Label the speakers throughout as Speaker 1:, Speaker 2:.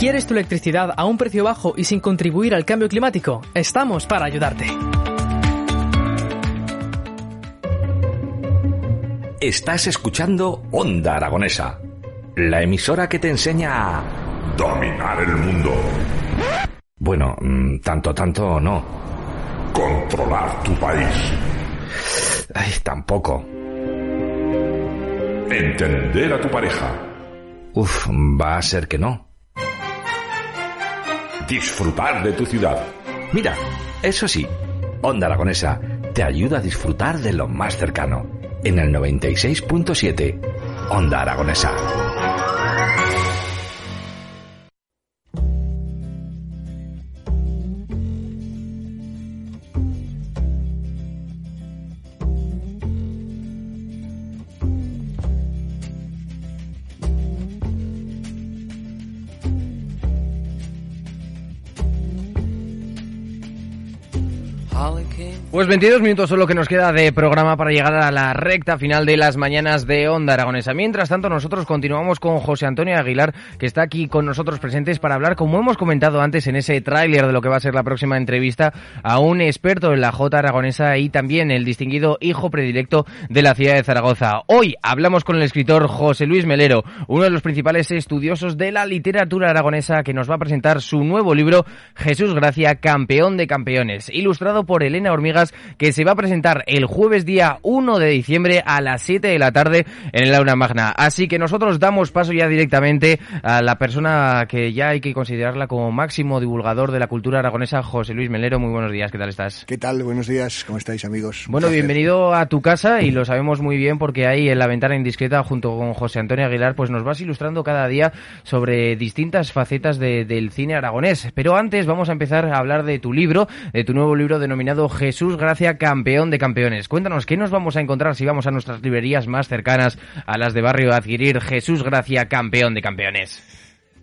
Speaker 1: ¿Quieres tu electricidad a un precio bajo y sin contribuir al cambio climático? Estamos para ayudarte.
Speaker 2: Estás escuchando Onda Aragonesa, la emisora que te enseña a dominar el mundo. Bueno, mm, tanto, tanto no. Controlar tu país. Ay, tampoco. Entender a tu pareja. Uf, va a ser que no. Disfrutar de tu ciudad. Mira, eso sí, Onda Aragonesa te ayuda a disfrutar de lo más cercano. En el 96.7, Onda Aragonesa.
Speaker 3: Pues 22 minutos son lo que nos queda de programa para llegar a la recta final de las mañanas de Onda Aragonesa. Mientras tanto, nosotros continuamos con José Antonio Aguilar, que está aquí con nosotros presentes para hablar, como hemos comentado antes en ese tráiler de lo que va a ser la próxima entrevista, a un experto en la J aragonesa y también el distinguido hijo predilecto de la ciudad de Zaragoza. Hoy hablamos con el escritor José Luis Melero, uno de los principales estudiosos de la literatura aragonesa, que nos va a presentar su nuevo libro, Jesús Gracia, Campeón de Campeones, ilustrado por Elena Que se va a presentar el jueves día 1 de diciembre a las 7 de la tarde en el Aula Magna. Así que nosotros damos paso ya directamente a la persona que ya hay que considerarla como máximo divulgador de la cultura aragonesa, José Luis Melero. Muy buenos días, ¿qué tal estás?
Speaker 4: ¿Qué tal? Buenos días, ¿cómo estáis amigos?
Speaker 3: Bueno, bienvenido a tu casa y lo sabemos muy bien porque ahí en la ventana indiscreta junto con José Antonio Aguilar pues nos vas ilustrando cada día sobre distintas facetas del cine aragonés. Pero antes vamos a empezar a hablar de tu libro, de tu nuevo libro denominado Jesús Gracia, campeón de campeones. Cuéntanos, ¿qué nos vamos a encontrar si vamos a nuestras librerías más cercanas a las de barrio a adquirir Jesús Gracia, campeón de campeones?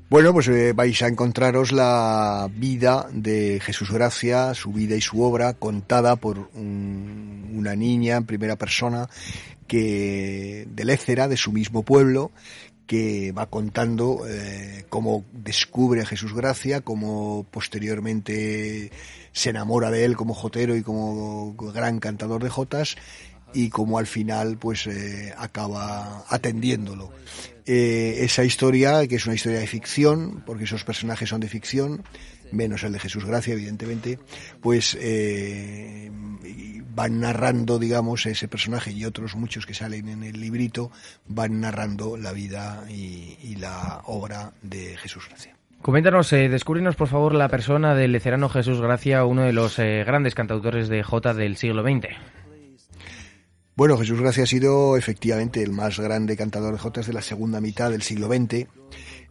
Speaker 4: Bueno, pues eh, vais a encontraros la vida de Jesús Gracia, su vida y su obra contada por una niña en primera persona que de Lécera, de su mismo pueblo, que va contando eh, cómo descubre a Jesús Gracia, cómo posteriormente se enamora de él como jotero y como gran cantador de jotas y como al final pues eh, acaba atendiéndolo. Eh, esa historia, que es una historia de ficción, porque esos personajes son de ficción, menos el de Jesús Gracia, evidentemente, pues eh, van narrando, digamos, ese personaje y otros muchos que salen en el librito, van narrando la vida y, y la obra de Jesús Gracia.
Speaker 3: Coméntanos, eh, descúbrenos por favor la persona del lecerano Jesús Gracia, uno de los eh, grandes cantautores de Jota del siglo XX.
Speaker 4: Bueno, Jesús Gracia ha sido efectivamente el más grande cantador de jotas de la segunda mitad del siglo XX.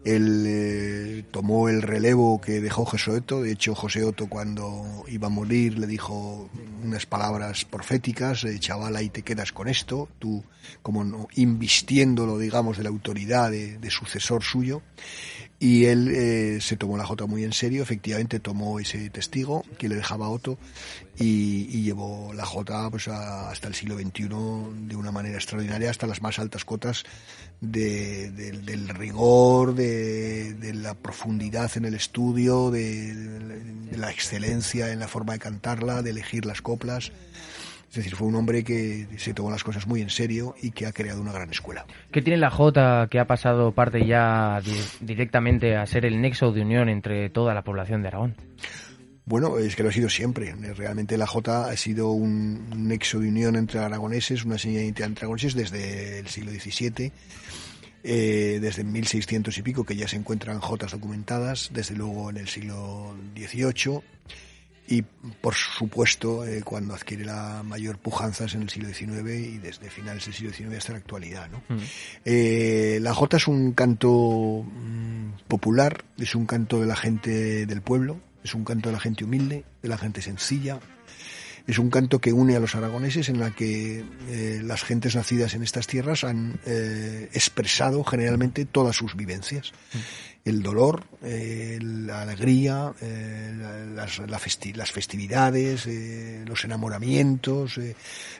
Speaker 4: Él eh, tomó el relevo que dejó José Otto. De hecho, José Otto cuando iba a morir le dijo unas palabras proféticas, eh, chavala, y te quedas con esto, tú como no, invistiéndolo, digamos, de la autoridad de, sucesor suyo. Y él eh, se tomó la Jota muy en serio, efectivamente tomó ese testigo que le dejaba Otto y, y llevó la Jota pues, a, hasta el siglo XXI de una manera extraordinaria, hasta las más altas cotas de, de, del rigor, de, la profundidad en el estudio, de, la excelencia en la forma de cantarla, de elegir las coplas. Es decir, fue un hombre que se tomó las cosas muy en serio y que ha creado una gran escuela.
Speaker 3: ¿Qué tiene la Jota que ha pasado parte ya di directamente a ser el nexo de unión entre toda la población de Aragón?
Speaker 4: Bueno, es que lo ha sido siempre. Realmente la Jota ha sido un nexo de unión entre aragoneses, una señal de identidad entre aragoneses desde el siglo XVII. Eh, desde 1600 y pico que ya se encuentran jotas documentadas, desde luego en el siglo XVIII, y por supuesto eh, cuando adquiere la mayor pujanza es en el siglo XIX y desde finales del siglo XIX hasta la actualidad. ¿no? Mm. Eh, la jota es un canto mm, popular, es un canto de la gente del pueblo, es un canto de la gente humilde, de la gente sencilla. Es un canto que une a los aragoneses en la que eh, las gentes nacidas en estas tierras han eh, expresado generalmente todas sus vivencias. El dolor, eh, la alegría, las, la festi las, festividades, los enamoramientos,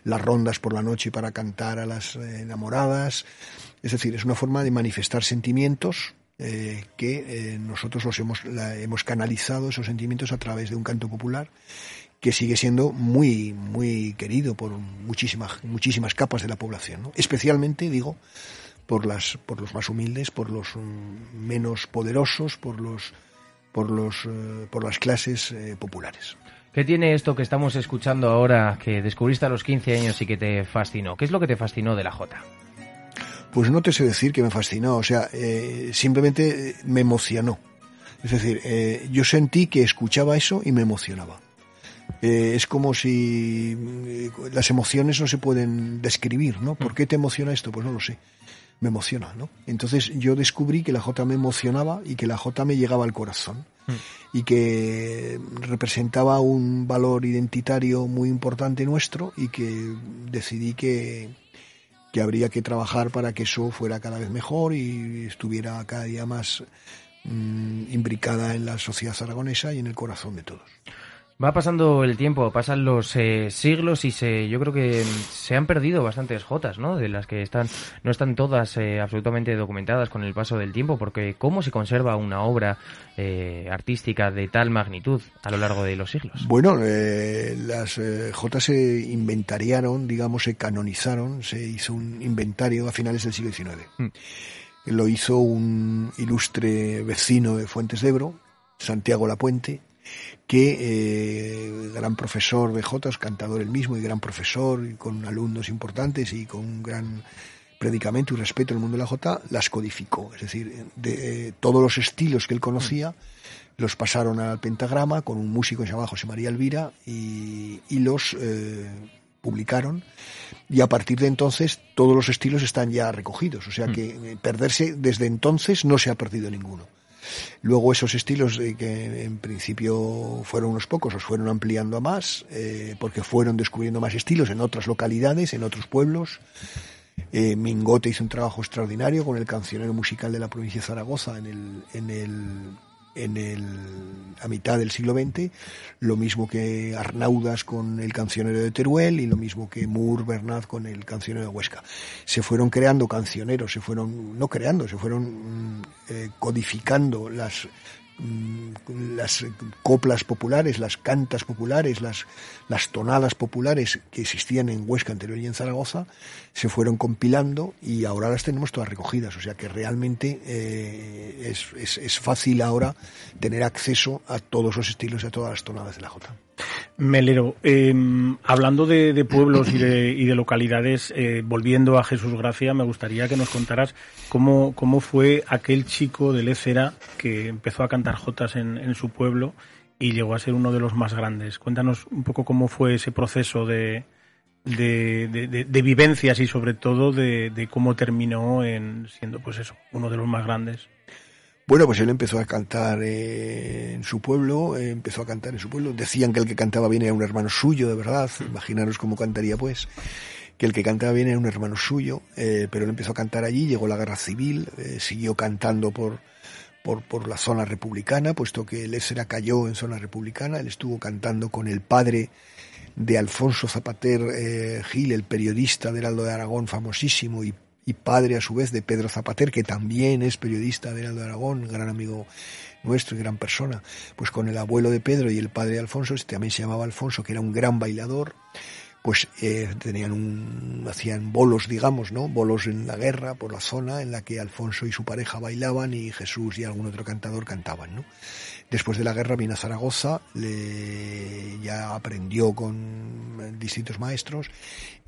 Speaker 4: las rondas por la noche para cantar a las enamoradas. Es decir, es una forma de manifestar sentimientos eh, que eh, nosotros los hemos, hemos canalizado esos sentimientos a través de un canto popular que sigue siendo muy, muy querido por muchísimas, muchísimas capas de la población, especialmente, digo, por, las, por los más humildes, por los mm, menos poderosos, por, los, por, los, eh, por las clases populares.
Speaker 3: ¿Qué tiene esto que estamos escuchando ahora, que descubriste a los 15 años y que te fascinó? ¿Qué es lo que te fascinó de la Jota?
Speaker 4: Pues no te sé decir que me fascinó, o sea, eh, simplemente me emocionó. Es decir, eh, yo sentí que escuchaba eso y me emocionaba. Eh, es como si las emociones no se pueden describir, ¿no? ¿Por qué te emociona esto? Pues no lo sé. Me emociona, ¿no? Entonces yo descubrí que la J me emocionaba y que la J me llegaba al corazón y que representaba un valor identitario muy importante nuestro y que decidí que, que habría que trabajar para que eso fuera cada vez mejor y estuviera cada día más mm, imbricada en la sociedad aragonesa y en el corazón de todos.
Speaker 3: Va pasando el tiempo, pasan los eh, siglos y se, yo creo que se han perdido bastantes jotas, ¿no? De las que están, no están todas eh, absolutamente documentadas con el paso del tiempo, porque ¿cómo se conserva una obra eh, artística de tal magnitud a lo largo de los siglos?
Speaker 4: Bueno, las jotas se inventariaron, digamos, se canonizaron, se hizo un inventario a finales del siglo XIX. Mm. Lo hizo un ilustre vecino de Fuentes de Ebro, Santiago Lapuente, que eh, gran profesor de Jotas, cantador el mismo y gran profesor, y con alumnos importantes y con un gran predicamento y respeto en el mundo de la Jota, las codificó. Es decir, de, todos los estilos que él conocía los pasaron al pentagrama con un músico llamado José María Elvira y, los eh, publicaron y a partir de entonces todos los estilos están ya recogidos. O sea que eh, perderse desde entonces no se ha perdido ninguno. Luego esos estilos que en principio fueron unos pocos, los fueron ampliando a más, eh, porque fueron descubriendo más estilos en otras localidades, en otros pueblos. Eh, Mingote hizo un trabajo extraordinario con el cancionero musical de la provincia de Zaragoza en el, en el en el, a mitad del siglo XX, lo mismo que Arnaudas con el cancionero de Teruel y lo mismo que Moore Bernard con el cancionero de Huesca. Se fueron creando cancioneros, se fueron, no creando, se fueron mm, eh, codificando las las coplas populares, las cantas populares, las, las tonadas populares que existían en Huesca anterior y en Zaragoza, se fueron compilando y ahora las tenemos todas recogidas. O sea que realmente eh, es, es, es, fácil ahora tener acceso a todos los estilos y a todas las tonadas de la Jota.
Speaker 5: Melero, em, hablando de, pueblos y de, localidades, eh, volviendo a Jesús Gracia, me gustaría que nos contaras cómo, cómo fue aquel chico de Lecera que empezó a cantar jotas en, su pueblo y llegó a ser uno de los más grandes. Cuéntanos un poco cómo fue ese proceso de, de, vivencias y sobre todo de, cómo terminó en siendo pues eso, uno de los más grandes.
Speaker 4: Bueno, pues él empezó a cantar eh, en su pueblo, eh, empezó a cantar en su pueblo. Decían que el que cantaba bien era un hermano suyo, de verdad. Imaginaros cómo cantaría, pues. Que el que cantaba bien era un hermano suyo, eh, pero él empezó a cantar allí, llegó la guerra civil, siguió cantando por, por, por la zona republicana, puesto que él era cayó en zona republicana. Él estuvo cantando con el padre de Alfonso Zapater Gil, el periodista de Heraldo de Aragón, famosísimo y y padre a su vez de Pedro Zapater, que también es periodista de Heraldo Aragón, gran amigo nuestro y gran persona, pues con el abuelo de Pedro y el padre de Alfonso, este también se llamaba Alfonso, que era un gran bailador, pues eh, tenían un, hacían bolos, digamos, ¿no? Bolos en la guerra por la zona en la que Alfonso y su pareja bailaban y Jesús y algún otro cantador cantaban, ¿no? Después de la guerra vino a Zaragoza, le, ya aprendió con distintos maestros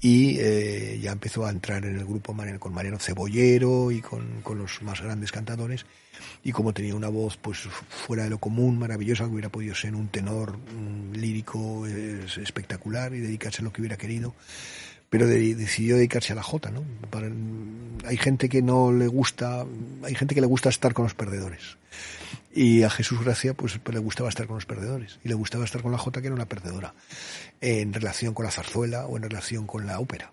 Speaker 4: y eh, ya empezó a entrar en el grupo con Mariano Cebollero y con, con, los más grandes cantadores. Y como tenía una voz pues fuera de lo común, maravillosa, que hubiera podido ser un tenor lírico espectacular y dedicarse a lo que hubiera querido, pero decidió dedicarse a la jota, ¿no? hay gente que no le gusta, hay gente que le gusta estar con los perdedores y a Jesús Gracia, pues, pues, le gustaba estar con los perdedores. Y le gustaba estar con la Jota, que era una perdedora, en relación con la zarzuela o en relación con la ópera.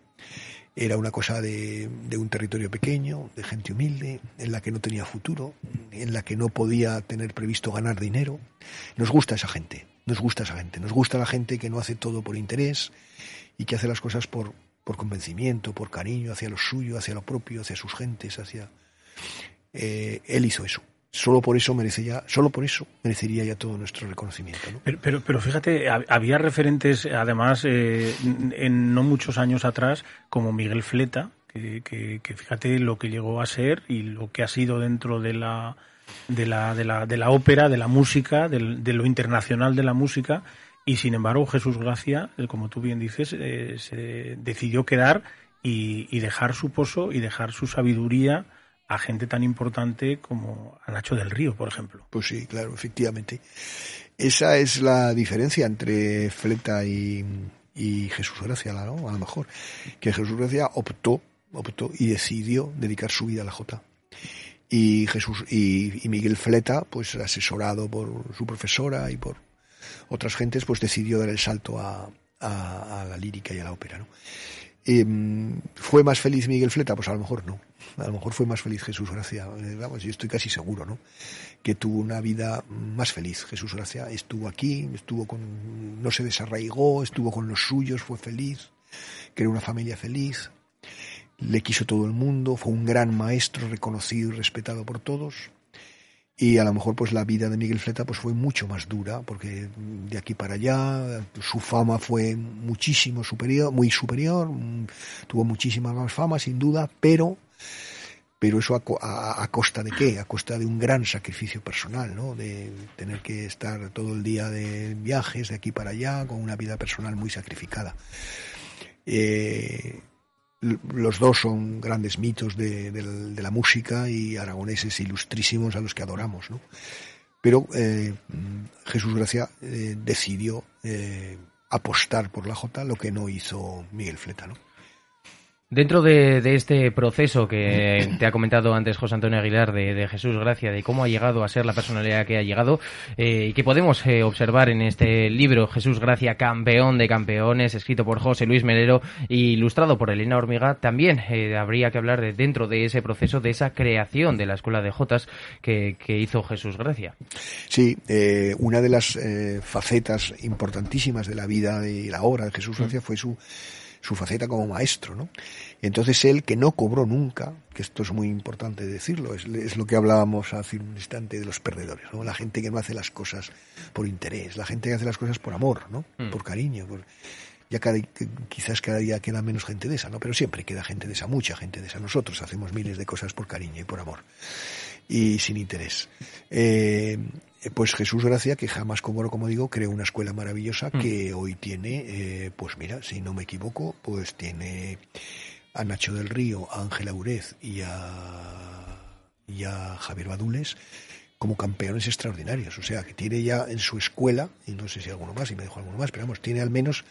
Speaker 4: Era una cosa de, de, un territorio pequeño, de gente humilde, en la que no tenía futuro, en la que no podía tener previsto ganar dinero. Nos gusta esa gente, nos gusta esa gente, nos gusta la gente que no hace todo por interés y que hace las cosas por, por convencimiento, por cariño hacia lo suyo, hacia lo propio, hacia sus gentes, hacia Eh, él hizo eso. Solo por eso merece ya, solo por eso merecería ya todo nuestro reconocimiento.
Speaker 5: Pero, pero, fíjate, había referentes, además, eh, en no muchos años atrás, como Miguel Fleta, que, fíjate lo que llegó a ser y lo que ha sido dentro de la de la, de la, de la ópera, de la música, de lo internacional de la música, y sin embargo Jesús Gracia, eh, como tú bien dices, eh, se decidió quedar y, dejar su pozo y dejar su sabiduría a gente tan importante como a Nacho del Río, por ejemplo.
Speaker 4: Pues sí, claro, efectivamente. Esa es la diferencia entre Fleta y, Jesús Gracia, a lo mejor. Que Jesús Gracia optó, optó y decidió dedicar su vida a la Jota. Y Jesús y, y Miguel Fleta, pues asesorado por su profesora y por otras gentes, pues decidió dar el salto a, la lírica y a la ópera, ¿no? Em, ¿Fue más feliz Miguel Fleta? Pues a lo mejor no. A lo mejor fue más feliz Jesús Gracia. Eh, vamos, yo estoy casi seguro, ¿no? Que tuvo una vida más feliz. Jesús Gracia estuvo aquí, estuvo con, no se desarraigó, estuvo con los suyos, fue feliz, creó una familia feliz, le quiso todo el mundo, fue un gran maestro reconocido y respetado por todos y a lo mejor pues la vida de Miguel Fleta pues fue mucho más dura porque de aquí para allá su fama fue muchísimo superior muy superior tuvo muchísima más fama sin duda pero pero eso a, a, costa de qué a costa de un gran sacrificio personal no de tener que estar todo el día de viajes de aquí para allá con una vida personal muy sacrificada. Eh, los dos son grandes mitos de, la música y aragoneses ilustrísimos a los que adoramos, ¿no? Pero eh, Jesús Gracia eh, decidió eh, apostar por la Jota, lo que no hizo Miguel Fleta, ¿no?
Speaker 3: Dentro de, este proceso que te ha comentado antes José Antonio Aguilar de, Jesús Gracia, de cómo ha llegado a ser la personalidad que ha llegado eh, y que podemos eh, observar en este libro Jesús Gracia, campeón de campeones, escrito por José Luis Melero e ilustrado por Elena Hormiga, también eh, habría que hablar de, dentro de ese proceso, de esa creación de la Escuela de Jotas que, hizo Jesús Gracia.
Speaker 4: Sí, una de las facetas importantísimas de la vida y la obra de Jesús Gracia fue su su faceta como maestro, ¿no? Entonces él, que no cobró nunca, que esto es muy importante decirlo, es, lo que hablábamos hace un instante de los perdedores, ¿no? La gente que no hace las cosas por interés, la gente que hace las cosas por amor, ¿no? Mm. Por cariño, ya cada, quizás cada día queda menos gente de esa, ¿no? Pero siempre queda gente de esa, mucha gente de esa. Nosotros hacemos miles de cosas por cariño y por amor y sin interés. Eh, pues Jesús Gracia, que jamás como, como digo, creó una escuela maravillosa mm. que hoy tiene, eh, pues mira, si no me equivoco, pues tiene a Nacho del Río, a Ángela Urez y a, y a Javier Badules como campeones extraordinarios. O sea, que tiene ya en su escuela, y no sé si alguno más, y me dejo alguno más, pero vamos, tiene al menos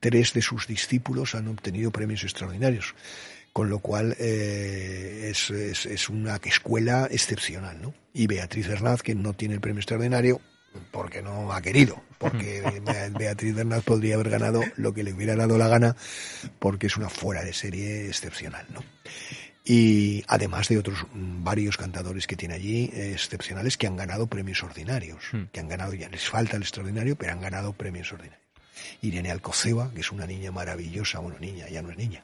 Speaker 4: tres de sus discípulos han obtenido premios extraordinarios con lo cual eh, es, es, una escuela excepcional, ¿no? Y Beatriz Bernaz, que no tiene el premio extraordinario, porque no ha querido, porque Beatriz Bernaz podría haber ganado lo que le hubiera dado la gana, porque es una fuera de serie excepcional, ¿no? Y además de otros varios cantadores que tiene allí excepcionales que han ganado premios ordinarios, hmm. que han ganado, ya les falta el extraordinario, pero han ganado premios ordinarios. Irene Alcoceba, que es una niña maravillosa, bueno, niña, ya no es niña,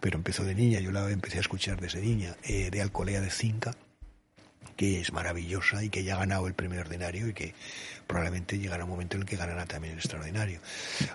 Speaker 4: pero empezó de niña, yo la empecé a escuchar desde niña, eh, de Alcolea de Cinca, que es maravillosa y que ya ha ganado el premio ordinario y que probablemente llegará un momento en el que ganará también el extraordinario.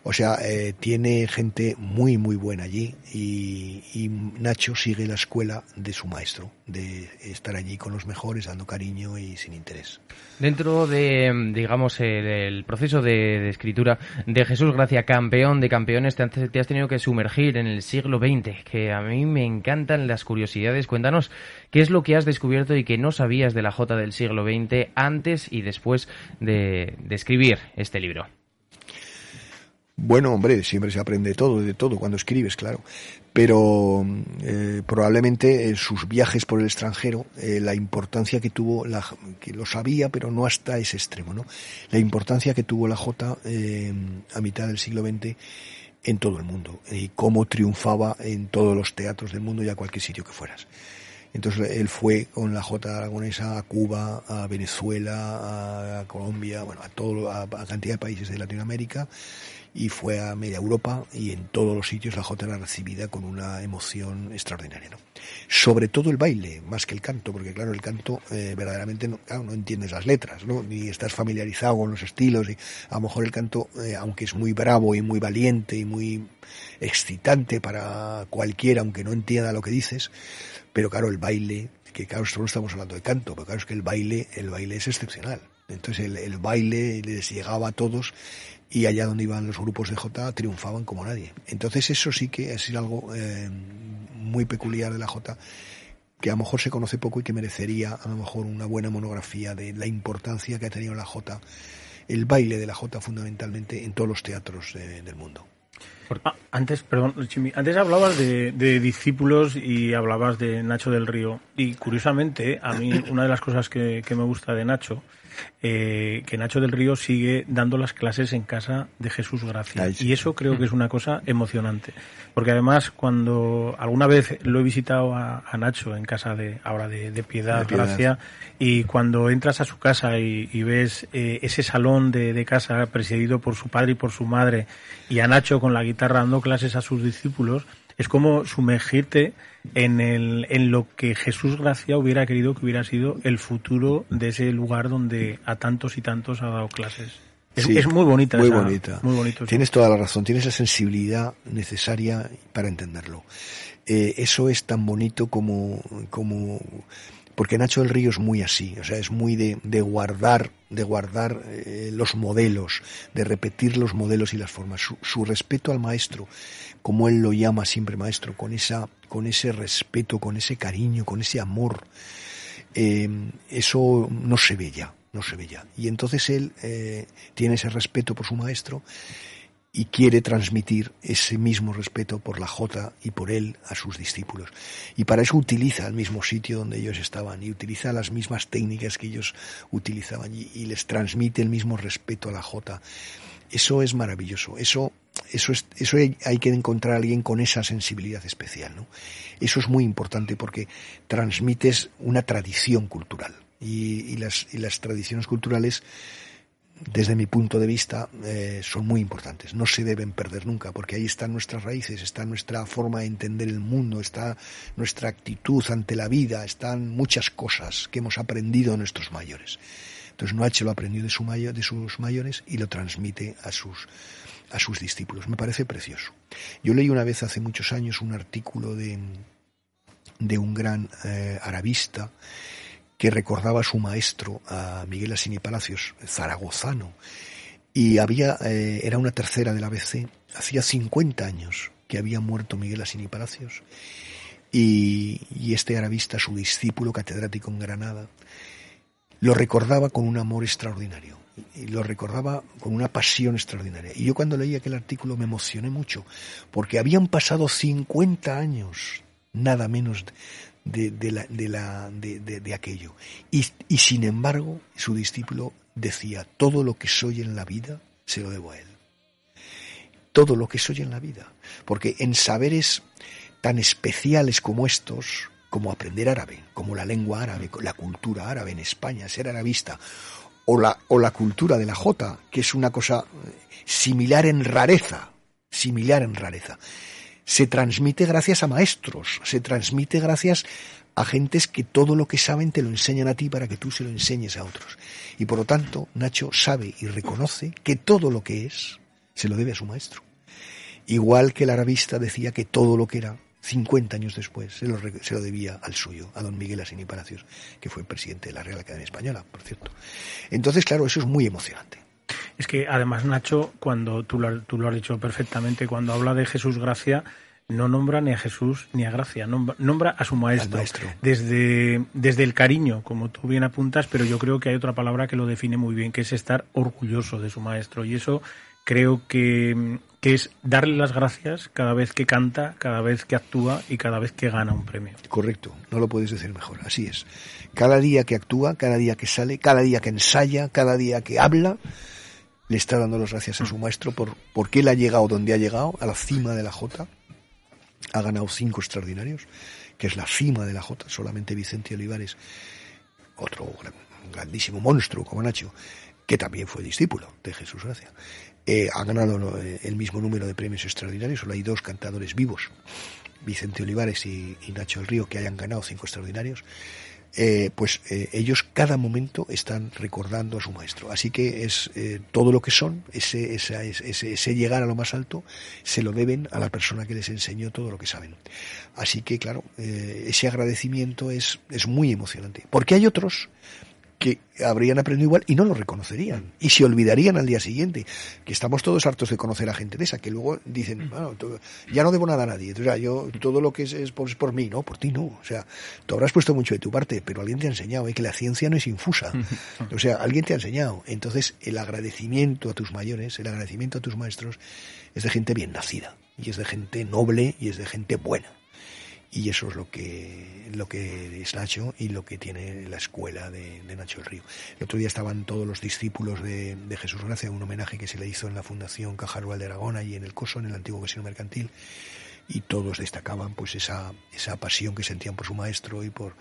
Speaker 4: O sea, eh, tiene gente muy, muy buena allí y, Nacho sigue la escuela de su maestro, de estar allí con los mejores, dando cariño y sin interés.
Speaker 3: Dentro de, digamos, el, proceso de, escritura de Jesús Gracia, campeón de campeones, te, te has tenido que sumergir en el siglo XX, que a mí me encantan las curiosidades. Cuéntanos qué es lo que has descubierto y que no sabías de la J del siglo XX antes y después de, de, escribir este libro?
Speaker 4: Bueno, hombre, siempre se aprende todo, de todo, cuando escribes, claro. Pero eh, probablemente eh, sus viajes por el extranjero, eh, la importancia que tuvo, la, que lo sabía, pero no hasta ese extremo, ¿no? La importancia que tuvo la Jota a mitad del siglo XX en todo el mundo y cómo triunfaba en todos los teatros del mundo y a cualquier sitio que fueras. Entonces él fue con la J aragonesa a Cuba, a Venezuela, a Colombia, bueno, a todo, a, cantidad de países de Latinoamérica y fue a media Europa y en todos los sitios la jota era recibida con una emoción extraordinaria. ¿no? Sobre todo el baile, más que el canto, porque claro, el canto eh, verdaderamente no, no entiendes las letras, ¿no? ni estás familiarizado con los estilos y a lo mejor el canto, eh, aunque es muy bravo y muy valiente y muy excitante para cualquiera, aunque no entienda lo que dices, pero claro, el baile, que claro, no estamos hablando de canto, pero claro, es que el baile, el baile es excepcional. Entonces el, el baile les llegaba a todos y allá donde iban los grupos de J triunfaban como nadie. Entonces eso sí que es algo eh, muy peculiar de la J que a lo mejor se conoce poco y que merecería a lo mejor una buena monografía de la importancia que ha tenido la J, el baile de la J fundamentalmente en todos los teatros de, del mundo.
Speaker 5: Ah, antes, perdón, Chimi, antes hablabas de, de, discípulos y hablabas de Nacho del Río. Y curiosamente, a mí una de las cosas que, que me gusta de Nacho eh, que Nacho del Río sigue dando las clases en casa de Jesús Gracia. Y eso creo que es una cosa emocionante. Porque además, cuando alguna vez lo he visitado a, a Nacho en casa de ahora de, de, Piedad, de Piedad, Gracia, y cuando entras a su casa y, y ves eh, ese salón de, de casa presidido por su padre y por su madre, y a Nacho con la guitarra dando clases a sus discípulos, es como sumergirte en, el, en lo que Jesús Gracia hubiera querido que hubiera sido el futuro de ese lugar donde a tantos y tantos ha dado clases. Es, sí, es muy bonita.
Speaker 4: Muy
Speaker 5: esa,
Speaker 4: bonita.
Speaker 5: Muy bonito.
Speaker 4: Tienes toda la razón, tienes la sensibilidad necesaria para entenderlo. Eh, eso es tan bonito como, como porque Nacho del Río es muy así, o sea, es muy de, guardar, de guardar eh, los modelos, de repetir los modelos y las formas, su, su, respeto al maestro, como él lo llama siempre maestro, con esa, con ese respeto, con ese cariño, con ese amor, eh, eso no se ve ya, no se ve ya. Y entonces él eh, tiene ese respeto por su maestro y quiere transmitir ese mismo respeto por la Jota y por él a sus discípulos. Y para eso utiliza el mismo sitio donde ellos estaban y utiliza las mismas técnicas que ellos utilizaban y, y les transmite el mismo respeto a la Jota. Eso es maravilloso. Eso, eso, es, eso hay, que encontrar a alguien con esa sensibilidad especial. ¿no? Eso es muy importante porque transmites una tradición cultural. Y, las, y las tradiciones culturales desde mi punto de vista, eh, son muy importantes. No se deben perder nunca, porque ahí están nuestras raíces, está nuestra forma de entender el mundo, está nuestra actitud ante la vida, están muchas cosas que hemos aprendido de nuestros mayores. Entonces Noache lo aprendió de, su mayor, de sus mayores y lo transmite a sus, a sus discípulos. Me parece precioso. Yo leí una vez hace muchos años un artículo de, de un gran eh, arabista que recordaba a su maestro, a Miguel Asini Palacios, zaragozano, y había, eh, era una tercera del ABC, hacía 50 años que había muerto Miguel Asini Palacios, y, este arabista, su discípulo catedrático en Granada, lo recordaba con un amor extraordinario y lo recordaba con una pasión extraordinaria. Y yo cuando leí aquel artículo me emocioné mucho, porque habían pasado 50 años, nada menos, de, de, la, de, la, de, aquello. Y, y, sin embargo, su discípulo decía, todo lo que soy en la vida se lo debo a él. Todo lo que soy en la vida. Porque en saberes tan especiales como estos, como aprender árabe, como la lengua árabe, la cultura árabe en España, ser arabista, o la, o la cultura de la Jota, que es una cosa similar en rareza, similar en rareza se transmite gracias a maestros, se transmite gracias a gentes que todo lo que saben te lo enseñan a ti para que tú se lo enseñes a otros. Y por lo tanto, Nacho sabe y reconoce que todo lo que es se lo debe a su maestro. Igual que el arabista decía que todo lo que era, 50 años después, se lo, se lo debía al suyo, a don Miguel Asini Palacios, que fue presidente de la Real Academia Española, por cierto. Entonces, claro, eso es muy emocionante.
Speaker 5: Es que además Nacho, cuando tú lo, tú lo has dicho perfectamente, cuando habla de Jesús Gracia, no nombra ni a Jesús ni a Gracia, nombra, nombra a su maestro,
Speaker 4: maestro,
Speaker 5: Desde, desde el cariño, como tú bien apuntas, pero yo creo que hay otra palabra que lo define muy bien, que es estar orgulloso de su maestro. Y eso creo que, que es darle las gracias cada vez que canta, cada vez que actúa y cada vez que gana un premio.
Speaker 4: Correcto, no lo puedes decir mejor, así es. Cada día que actúa, cada día que sale, cada día que ensaya, cada día que habla, le está dando las gracias a su maestro por porque él ha llegado donde ha llegado, a la cima de la Jota. Ha ganado cinco extraordinarios, que es la cima de la Jota. Solamente Vicente Olivares, otro grandísimo monstruo como Nacho, que también fue discípulo de Jesús Gracia. Eh, ha ganado el mismo número de premios extraordinarios, solo hay dos cantadores vivos, Vicente Olivares y, y Nacho El Río, que hayan ganado cinco extraordinarios. Eh, pues eh, ellos cada momento están recordando a su maestro. Así que es eh, todo lo que son, ese, ese, ese, llegar a lo más alto, se lo deben a la persona que les enseñó todo lo que saben. Así que, claro, ese agradecimiento es, es muy emocionante. Porque hay otros que habrían aprendido igual y no lo reconocerían. Y se olvidarían al día siguiente que estamos todos hartos de conocer a gente de esa que luego dicen bueno, ya no debo nada a nadie o sea, yo todo lo que es, es, por, mí no por ti no o sea tú habrás puesto mucho de tu parte pero alguien te ha enseñado ¿eh? que la ciencia no es infusa. O sea alguien te ha enseñado. Entonces el agradecimiento a tus mayores el agradecimiento a tus maestros es de gente bien nacida y es de gente noble y es de gente buena y eso es lo que, lo que es Nacho y lo que tiene la escuela de, Nacho el Río. El otro día estaban todos los discípulos de, Jesús Gracia, un homenaje que se le hizo en la Fundación Caja Rural de Aragón y en el COSO, en el antiguo casino mercantil, y todos destacaban pues esa, esa pasión que sentían por su maestro y por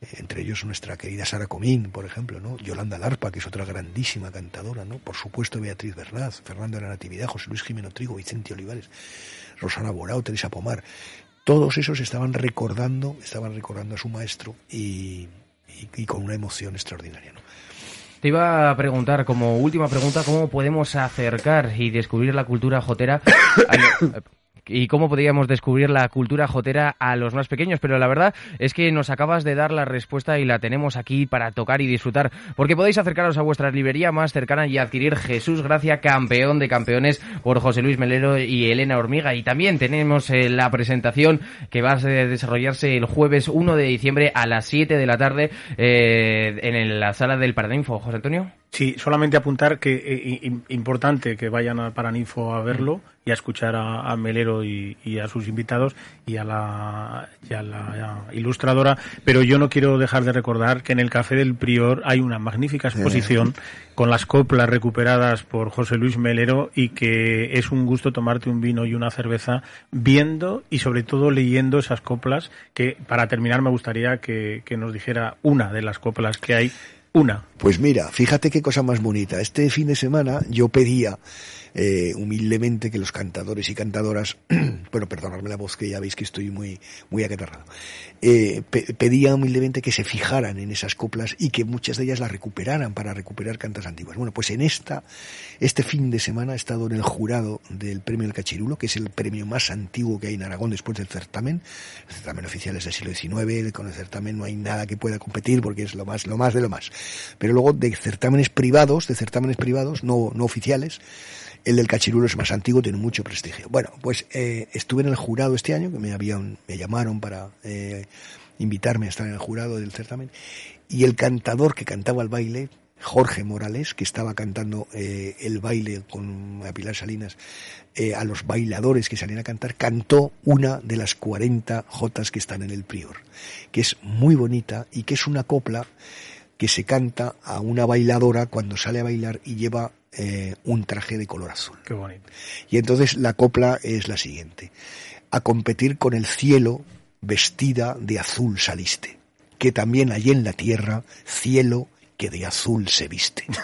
Speaker 4: eh, entre ellos nuestra querida Sara Comín, por ejemplo, ¿no? Yolanda Larpa, que es otra grandísima cantadora, ¿no? Por supuesto Beatriz Bernaz, Fernando de la Natividad, José Luis Jimeno Trigo, Vicente Olivares, Rosana Borao, Teresa Pomar todos esos estaban recordando, estaban recordando a su maestro y, con una emoción extraordinaria.
Speaker 3: Te iba a preguntar, como última pregunta, ¿cómo podemos acercar y descubrir la cultura jotera y cómo podríamos descubrir la cultura jotera a los más pequeños, pero la verdad es que nos acabas de dar la respuesta y la tenemos aquí para tocar y disfrutar, porque podéis acercaros a vuestra librería más cercana y adquirir Jesús Gracia, campeón de campeones por José Luis Melero y Elena Hormiga. Y también tenemos eh, la presentación que va a desarrollarse el jueves 1 de diciembre a las 7 de la tarde eh, en la sala del Paraninfo. José Antonio.
Speaker 5: Sí, solamente apuntar que eh, importante que vayan al Paraninfo a verlo y a escuchar a, Melero y, a sus invitados y a, la, la, ilustradora, pero yo no quiero dejar de recordar que en el Café del Prior hay una magnífica exposición con las coplas recuperadas por José Luis Melero y que es un gusto tomarte un vino y una cerveza viendo y sobre todo leyendo esas coplas que para terminar me gustaría que, que nos dijera una de las coplas que hay una.
Speaker 4: Pues mira, fíjate qué cosa más bonita. Este fin de semana yo pedía eh, humildemente que los cantadores y cantadoras, bueno, perdonadme la voz que ya veis que estoy muy, muy acatarrado, eh, pedía humildemente que se fijaran en esas coplas y que muchas de ellas las recuperaran para recuperar cantas antiguas. Bueno, pues en esta, este fin de semana he estado en el jurado del premio del Cachirulo, que es el premio más antiguo que hay en Aragón después del certamen. El certamen oficial es del siglo XIX, con el certamen no hay nada que pueda competir porque es lo más, lo más de lo más. Pero luego de certámenes privados, de certámenes privados, no, no oficiales, el del Cachirulo es más antiguo, tiene mucho prestigio. Bueno, pues eh, estuve en el jurado este año, que me habían, me llamaron para eh, invitarme a estar en el jurado del certamen, y el cantador que cantaba el baile, Jorge Morales, que estaba cantando eh, el baile con Pilar Salinas a los bailadores que salían a cantar, cantó una de las 40 jotas que están en el Prior, que es muy bonita y que es una copla que se canta a una bailadora cuando sale a bailar y lleva eh, un traje de color azul.
Speaker 5: Qué bonito.
Speaker 4: Y entonces la copla es la siguiente. A competir con el cielo vestida de azul saliste, que también hay en la tierra cielo que de azul se viste.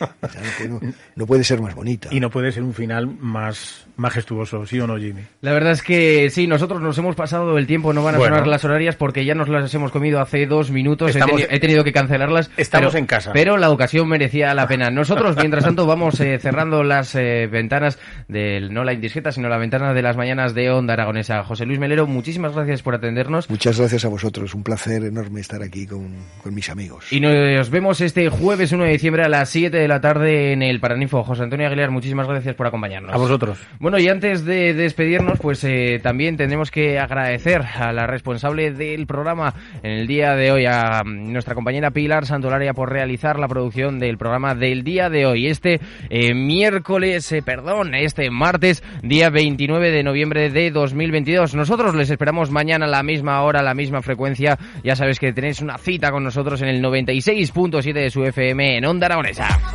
Speaker 4: no, puede ser más bonita.
Speaker 5: Y no puede ser un final más majestuoso, ¿sí o no, Jimmy?
Speaker 3: La verdad es que sí, nosotros nos hemos pasado el tiempo, no van a sonar las horarias porque ya nos las hemos comido hace dos minutos, he, tenido que cancelarlas.
Speaker 5: Estamos en casa.
Speaker 3: Pero la ocasión merecía la pena. Nosotros, mientras tanto, vamos eh, cerrando las eh, ventanas del, no la indiscreta, sino la ventana de las mañanas de Onda Aragonesa. José Luis Melero, muchísimas gracias por atendernos.
Speaker 4: Muchas gracias a vosotros, un placer enorme estar aquí con, con mis amigos.
Speaker 3: Y nos vemos este jueves 1 de diciembre a las 7 de la tarde en el Paraninfo. José Antonio Aguilar, muchísimas gracias por acompañarnos.
Speaker 5: A vosotros.
Speaker 3: Bueno, y antes de despedirnos, pues eh, también tendremos que agradecer a la responsable del programa en el día de hoy, a nuestra compañera Pilar Santolaria, por realizar la producción del programa del día de hoy. Este eh, miércoles, eh, perdón, este martes, día 29 de noviembre de 2022. Nosotros les esperamos mañana a la misma hora, a la misma frecuencia. Ya sabes que tenéis una cita con nosotros en el 96.7 de su FM en Onda Aragonesa.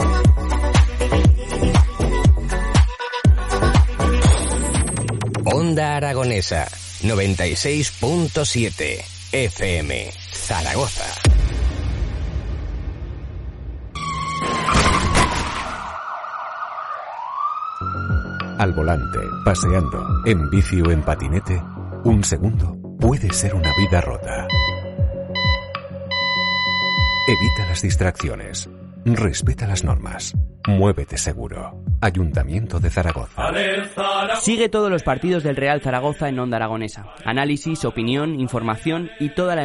Speaker 6: Onda Aragonesa 96.7 FM Zaragoza. Al volante, paseando, en bici o en patinete, un segundo puede ser una vida rota. Evita las distracciones. Respeta las normas. Muévete seguro. Ayuntamiento de Zaragoza.
Speaker 7: Sigue todos los partidos del Real Zaragoza en Onda Aragonesa. Análisis, opinión, información y toda la